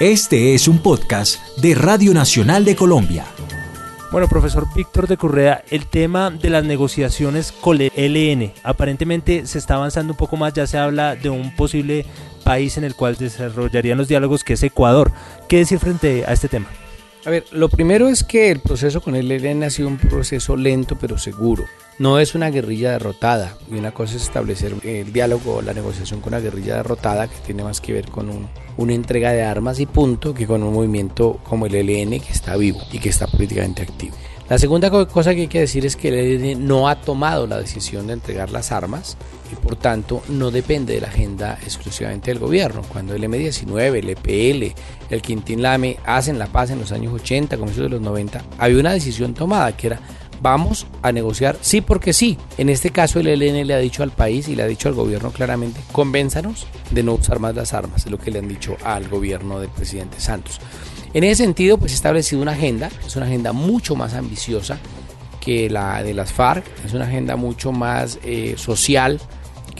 Este es un podcast de Radio Nacional de Colombia. Bueno, profesor Víctor de Correa, el tema de las negociaciones con el ELN, aparentemente se está avanzando un poco más, ya se habla de un posible país en el cual desarrollarían los diálogos, que es Ecuador. ¿Qué decir frente a este tema? A ver, lo primero es que el proceso con el ELN ha sido un proceso lento pero seguro. No es una guerrilla derrotada y una cosa es establecer el diálogo o la negociación con una guerrilla derrotada que tiene más que ver con una entrega de armas y punto que con un movimiento como el ELN que está vivo y que está políticamente activo. La segunda cosa que hay que decir es que el ELN no ha tomado la decisión de entregar las armas y por tanto no depende de la agenda exclusivamente del gobierno. Cuando el M19, el EPL, el Quintín Lame hacen la paz en los años 80, comienzos de los 90, había una decisión tomada que era vamos a negociar sí porque sí. En este caso el ELN le ha dicho al país y le ha dicho al gobierno claramente, convénzanos de no usar más las armas, es lo que le han dicho al gobierno del presidente Santos. En ese sentido, pues ha establecido una agenda, es una agenda mucho más ambiciosa que la de las FARC, es una agenda mucho más eh, social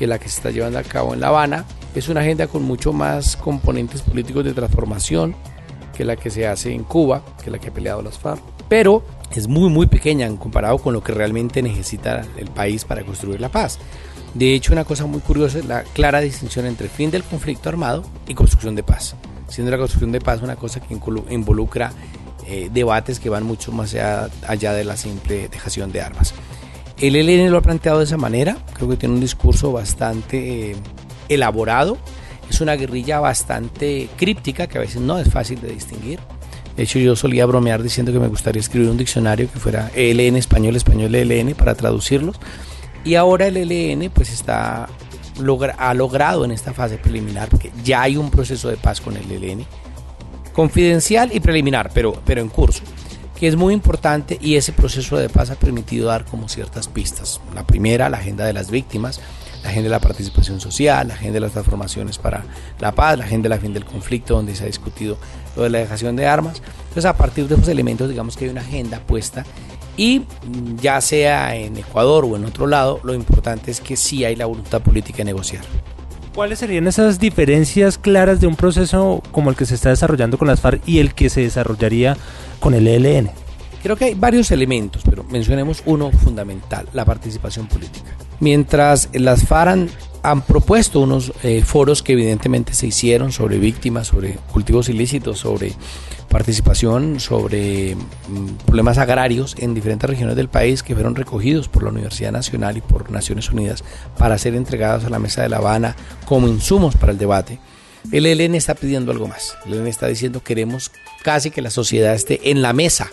que la que se está llevando a cabo en La Habana, es una agenda con mucho más componentes políticos de transformación que la que se hace en Cuba, que la que ha peleado las FARC, pero es muy muy pequeña comparado con lo que realmente necesita el país para construir la paz. De hecho, una cosa muy curiosa es la clara distinción entre fin del conflicto armado y construcción de paz siendo la construcción de paz una cosa que involucra eh, debates que van mucho más allá, de la simple dejación de armas. El ELN lo ha planteado de esa manera, creo que tiene un discurso bastante eh, elaborado, es una guerrilla bastante críptica que a veces no es fácil de distinguir. De hecho, yo solía bromear diciendo que me gustaría escribir un diccionario que fuera ELN español, español ELN para traducirlos. Y ahora el ELN pues está ha logrado en esta fase preliminar, porque ya hay un proceso de paz con el ELN, confidencial y preliminar, pero, pero en curso, que es muy importante y ese proceso de paz ha permitido dar como ciertas pistas. La primera, la agenda de las víctimas, la agenda de la participación social, la agenda de las transformaciones para la paz, la agenda de la fin del conflicto, donde se ha discutido lo de la dejación de armas. Entonces, a partir de esos elementos, digamos que hay una agenda puesta y ya sea en Ecuador o en otro lado, lo importante es que sí hay la voluntad política de negociar. ¿Cuáles serían esas diferencias claras de un proceso como el que se está desarrollando con las FARC y el que se desarrollaría con el ELN? Creo que hay varios elementos, pero mencionemos uno fundamental, la participación política. Mientras las FARC han, propuesto unos eh, foros que evidentemente se hicieron sobre víctimas, sobre cultivos ilícitos, sobre participación sobre mm, problemas agrarios en diferentes regiones del país que fueron recogidos por la Universidad Nacional y por Naciones Unidas para ser entregados a la Mesa de La Habana como insumos para el debate. El ELN está pidiendo algo más. El ELN está diciendo queremos casi que la sociedad esté en la mesa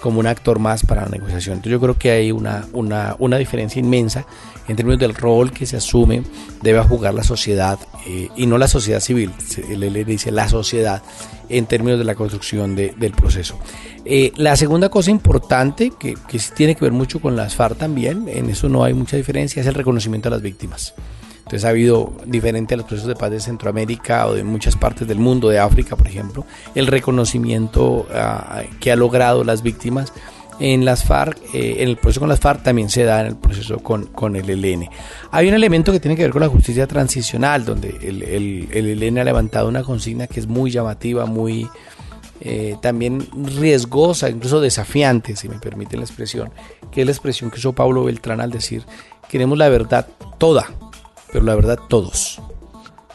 como un actor más para la negociación. Entonces yo creo que hay una, una, una diferencia inmensa en términos del rol que se asume, debe jugar la sociedad eh, y no la sociedad civil, el ELN dice la sociedad en términos de la construcción del proceso. Eh, la segunda cosa importante, que, que tiene que ver mucho con las FARC también, en eso no hay mucha diferencia, es el reconocimiento a las víctimas. Entonces ha habido, diferente a los procesos de paz de Centroamérica o de muchas partes del mundo, de África, por ejemplo, el reconocimiento ah, que ha logrado las víctimas en las FARC, eh, en el proceso con las FARC también se da en el proceso con, con, el ELN. Hay un elemento que tiene que ver con la justicia transicional, donde el, el, el ELN ha levantado una consigna que es muy llamativa, muy eh, también riesgosa, incluso desafiante, si me permiten la expresión, que es la expresión que usó Pablo Beltrán al decir, queremos la verdad toda, pero la verdad todos.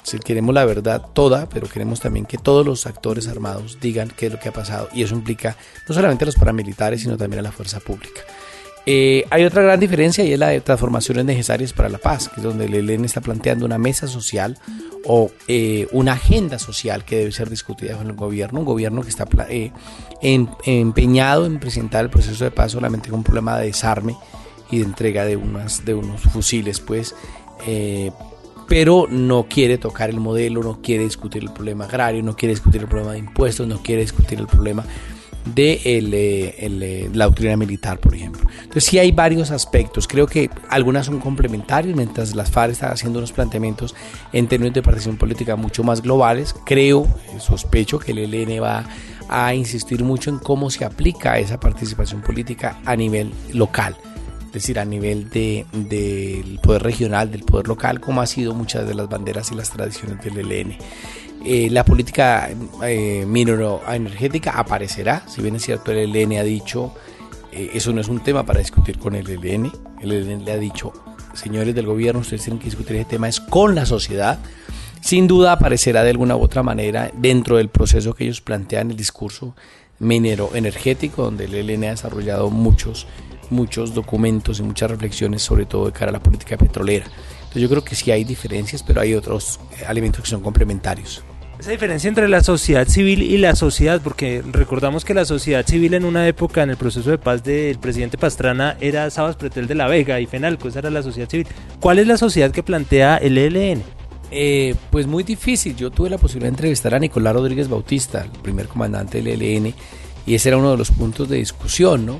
Si queremos la verdad toda, pero queremos también que todos los actores armados digan qué es lo que ha pasado. Y eso implica no solamente a los paramilitares, sino también a la fuerza pública. Eh, hay otra gran diferencia y es la de transformaciones necesarias para la paz, que es donde el ELN está planteando una mesa social o eh, una agenda social que debe ser discutida con el gobierno, un gobierno que está eh, empeñado en presentar el proceso de paz solamente con un problema de desarme y de entrega de, unas, de unos fusiles, pues eh, pero no quiere tocar el modelo, no quiere discutir el problema agrario, no quiere discutir el problema de impuestos, no quiere discutir el problema de eh, eh, la doctrina militar, por ejemplo. Entonces sí hay varios aspectos, creo que algunas son complementarias, mientras las FARC están haciendo unos planteamientos en términos de participación política mucho más globales, creo, sospecho que el ELN va a insistir mucho en cómo se aplica esa participación política a nivel local decir, a nivel del de, poder regional, del poder local, como ha sido muchas de las banderas y las tradiciones del ELN. Eh, la política eh, energética aparecerá, si bien es cierto el ELN ha dicho, eh, eso no es un tema para discutir con el ELN, el ELN le ha dicho, señores del gobierno, ustedes tienen que discutir este tema, es con la sociedad, sin duda aparecerá de alguna u otra manera dentro del proceso que ellos plantean el discurso minero energético, donde el ELN ha desarrollado muchos, muchos documentos y muchas reflexiones, sobre todo de cara a la política petrolera. Entonces yo creo que sí hay diferencias, pero hay otros elementos que son complementarios. Esa diferencia entre la sociedad civil y la sociedad, porque recordamos que la sociedad civil en una época en el proceso de paz del presidente Pastrana era Sabas Pretel de la Vega y Fenalco, esa era la sociedad civil. ¿Cuál es la sociedad que plantea el ELN? Eh, pues muy difícil. Yo tuve la posibilidad de entrevistar a Nicolás Rodríguez Bautista, el primer comandante del ELN, y ese era uno de los puntos de discusión, ¿no?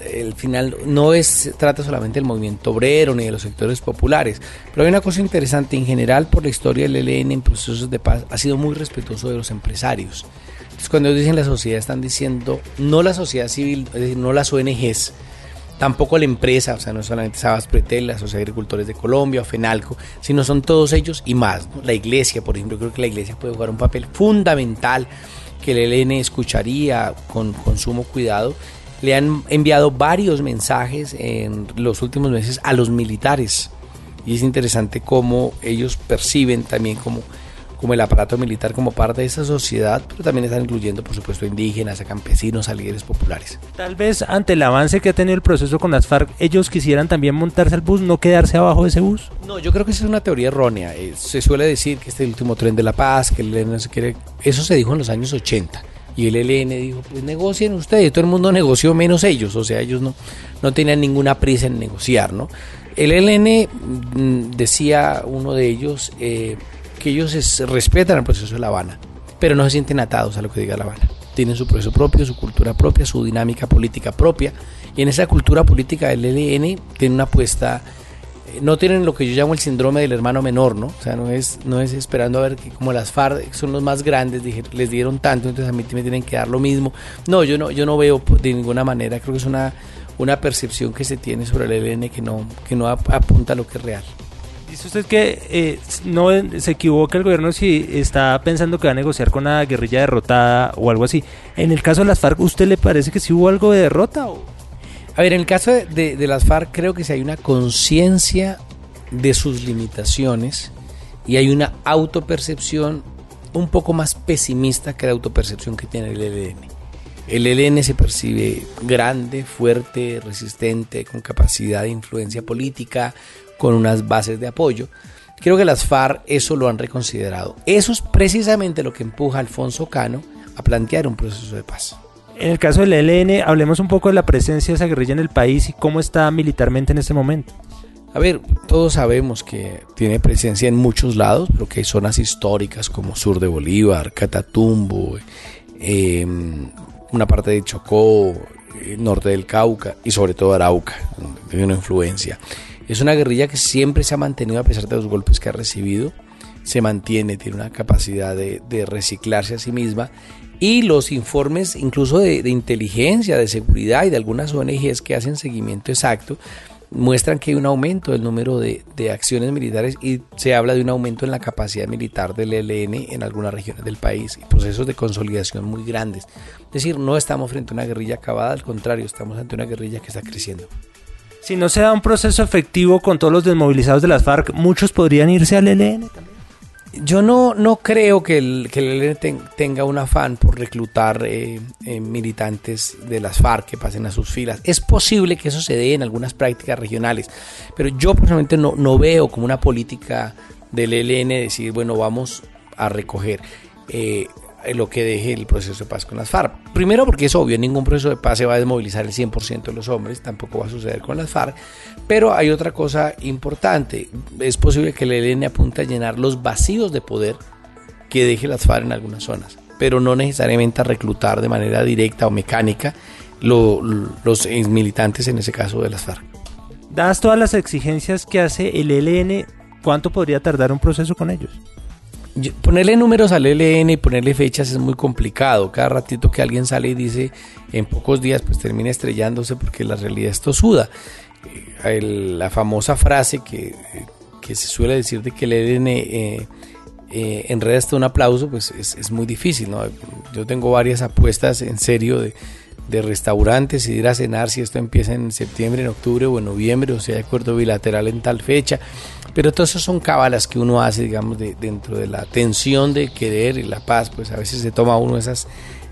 El final no es trata solamente del movimiento obrero ni de los sectores populares, pero hay una cosa interesante en general por la historia del ELN en procesos de paz ha sido muy respetuoso de los empresarios. Entonces cuando ellos dicen la sociedad están diciendo no la sociedad civil, es decir, no las ONGs, tampoco la empresa, o sea, no solamente Sabas Pretel, la Agricultores de Colombia o FENALCO, sino son todos ellos y más. La iglesia, por ejemplo, creo que la iglesia puede jugar un papel fundamental que el ELN escucharía con sumo cuidado le han enviado varios mensajes en los últimos meses a los militares. Y es interesante cómo ellos perciben también como, como el aparato militar como parte de esa sociedad, pero también están incluyendo, por supuesto, a indígenas, a campesinos, a líderes populares. Tal vez ante el avance que ha tenido el proceso con las FARC, ellos quisieran también montarse al bus, no quedarse abajo de ese bus. No, yo creo que esa es una teoría errónea. Eh, se suele decir que este es el último tren de la paz, que el no se quiere... Eso se dijo en los años 80 y el ELN dijo, pues negocien ustedes, todo el mundo negoció menos ellos, o sea, ellos no, no tenían ninguna prisa en negociar, ¿no? El ELN mm, decía uno de ellos eh, que ellos respetan el proceso de La Habana, pero no se sienten atados a lo que diga La Habana. Tienen su proceso propio, su cultura propia, su dinámica política propia, y en esa cultura política del ELN tiene una apuesta no tienen lo que yo llamo el síndrome del hermano menor, ¿no? O sea, no es, no es esperando a ver que como las FARC son los más grandes, les dieron tanto, entonces a mí me tienen que dar lo mismo. No, yo no, yo no veo de ninguna manera, creo que es una, una percepción que se tiene sobre el ELN que no, que no apunta a lo que es real. Dice usted que eh, no se equivoca el gobierno si está pensando que va a negociar con una guerrilla derrotada o algo así. En el caso de las FARC, ¿usted le parece que sí hubo algo de derrota? O? A ver, en el caso de, las FARC creo que si hay una conciencia de sus limitaciones y hay una autopercepción un poco más pesimista que la autopercepción que tiene el ELN. El ELN se percibe grande, fuerte, resistente, con capacidad de influencia política, con unas bases de apoyo. Creo que las FARC eso lo han reconsiderado. Eso es precisamente lo que empuja a Alfonso Cano a plantear un proceso de paz. En el caso del ELN, hablemos un poco de la presencia de esa guerrilla en el país y cómo está militarmente en este momento. A ver, todos sabemos que tiene presencia en muchos lados, pero que hay zonas históricas como sur de Bolívar, Catatumbo, em, una parte de Chocó, norte del Cauca y sobre todo Arauca, donde tiene una influencia. Es una guerrilla que siempre se ha mantenido a pesar de los golpes que ha recibido, se mantiene, tiene una capacidad de reciclarse a sí misma y los informes incluso de, inteligencia, de seguridad y de algunas ONGs que hacen seguimiento exacto muestran que hay un aumento del número de, acciones militares y se habla de un aumento en la capacidad militar del ELN en algunas regiones del país y procesos de consolidación muy grandes. Es decir, no estamos frente a una guerrilla acabada, al contrario, estamos ante una guerrilla que está creciendo. Si no se da un proceso efectivo con todos los desmovilizados de las FARC, muchos podrían irse al ELN también yo no, no creo que el, que tenga un afán por reclutar eh, eh, militantes de las FARC que pasen a sus filas. Es posible que eso se dé en algunas prácticas regionales, pero yo personalmente no, no veo como una política del ELN decir, bueno, vamos a recoger. Eh, lo que deje el proceso de paz con las FARC. Primero porque es obvio, ningún proceso de paz se va a desmovilizar el 100% de los hombres, tampoco va a suceder con las FARC, pero hay otra cosa importante, es posible que el ELN apunte a llenar los vacíos de poder que deje las FARC en algunas zonas, pero no necesariamente a reclutar de manera directa o mecánica los militantes, en ese caso de las FARC. Dadas todas las exigencias que hace el ELN, ¿cuánto podría tardar un proceso con ellos? Ponerle números al ELN y ponerle fechas es muy complicado. Cada ratito que alguien sale y dice en pocos días, pues termina estrellándose porque la realidad es tosuda. Eh, la famosa frase que, se suele decir de que el ELN eh, eh, en redes un aplauso, pues es, muy difícil. Yo tengo varias apuestas en serio de, de restaurantes y de ir a cenar si esto empieza en septiembre, en octubre o en noviembre, o sea, de acuerdo bilateral en tal fecha. Pero todas esas son cábalas que uno hace, digamos, de, dentro de la tensión de querer y la paz, pues a veces se toma uno esas,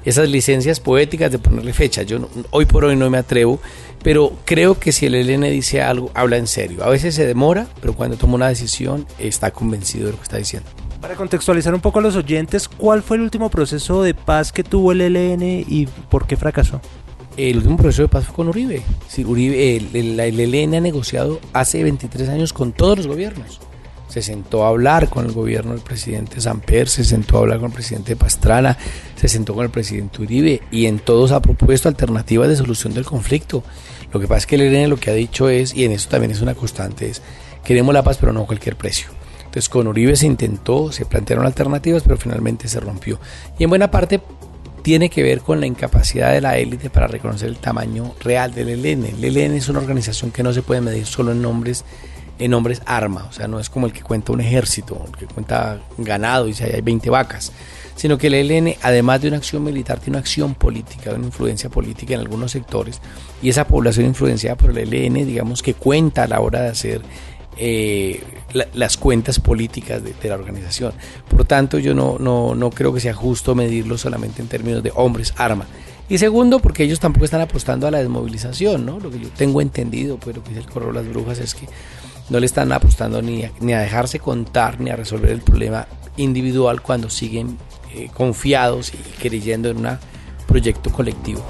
esas licencias poéticas de ponerle fecha. Yo hoy por hoy no me atrevo, pero creo que si el ELN dice algo, habla en serio. A veces se demora, pero cuando toma una decisión está convencido de lo que está diciendo. Para contextualizar un poco a los oyentes, ¿cuál fue el último proceso de paz que tuvo el ELN y por qué fracasó? El último proceso de paz fue con Uribe. Uribe el, el, ELN ha negociado hace 23 años con todos los gobiernos. Se sentó a hablar con el gobierno del presidente Samper, se sentó a hablar con el presidente Pastrana, se sentó con el presidente Uribe y en todos ha propuesto alternativas de solución del conflicto. Lo que pasa es que el ELN lo que ha dicho es, y en eso también es una constante, es queremos la paz pero no a cualquier precio. Entonces con Uribe se intentó, se plantearon alternativas, pero finalmente se rompió. Y en buena parte tiene que ver con la incapacidad de la élite para reconocer el tamaño real del ELN. El ELN es una organización que no se puede medir solo en nombres en nombres arma, o sea, no es como el que cuenta un ejército, el que cuenta ganado y si hay 20 vacas, sino que el ELN, además de una acción militar, tiene una acción política, una influencia política en algunos sectores, y esa población influenciada por el ELN, digamos que cuenta a la hora de hacer eh, las cuentas políticas de, la organización. Por tanto, yo no, no, no creo que sea justo medirlo solamente en términos de hombres, arma. Y segundo, porque ellos tampoco están apostando a la desmovilización, ¿no? Lo que yo tengo entendido, pues lo que dice el correo de las brujas es que no le están apostando ni a, ni a dejarse contar ni a resolver el problema individual cuando siguen eh, confiados y creyendo en un proyecto colectivo.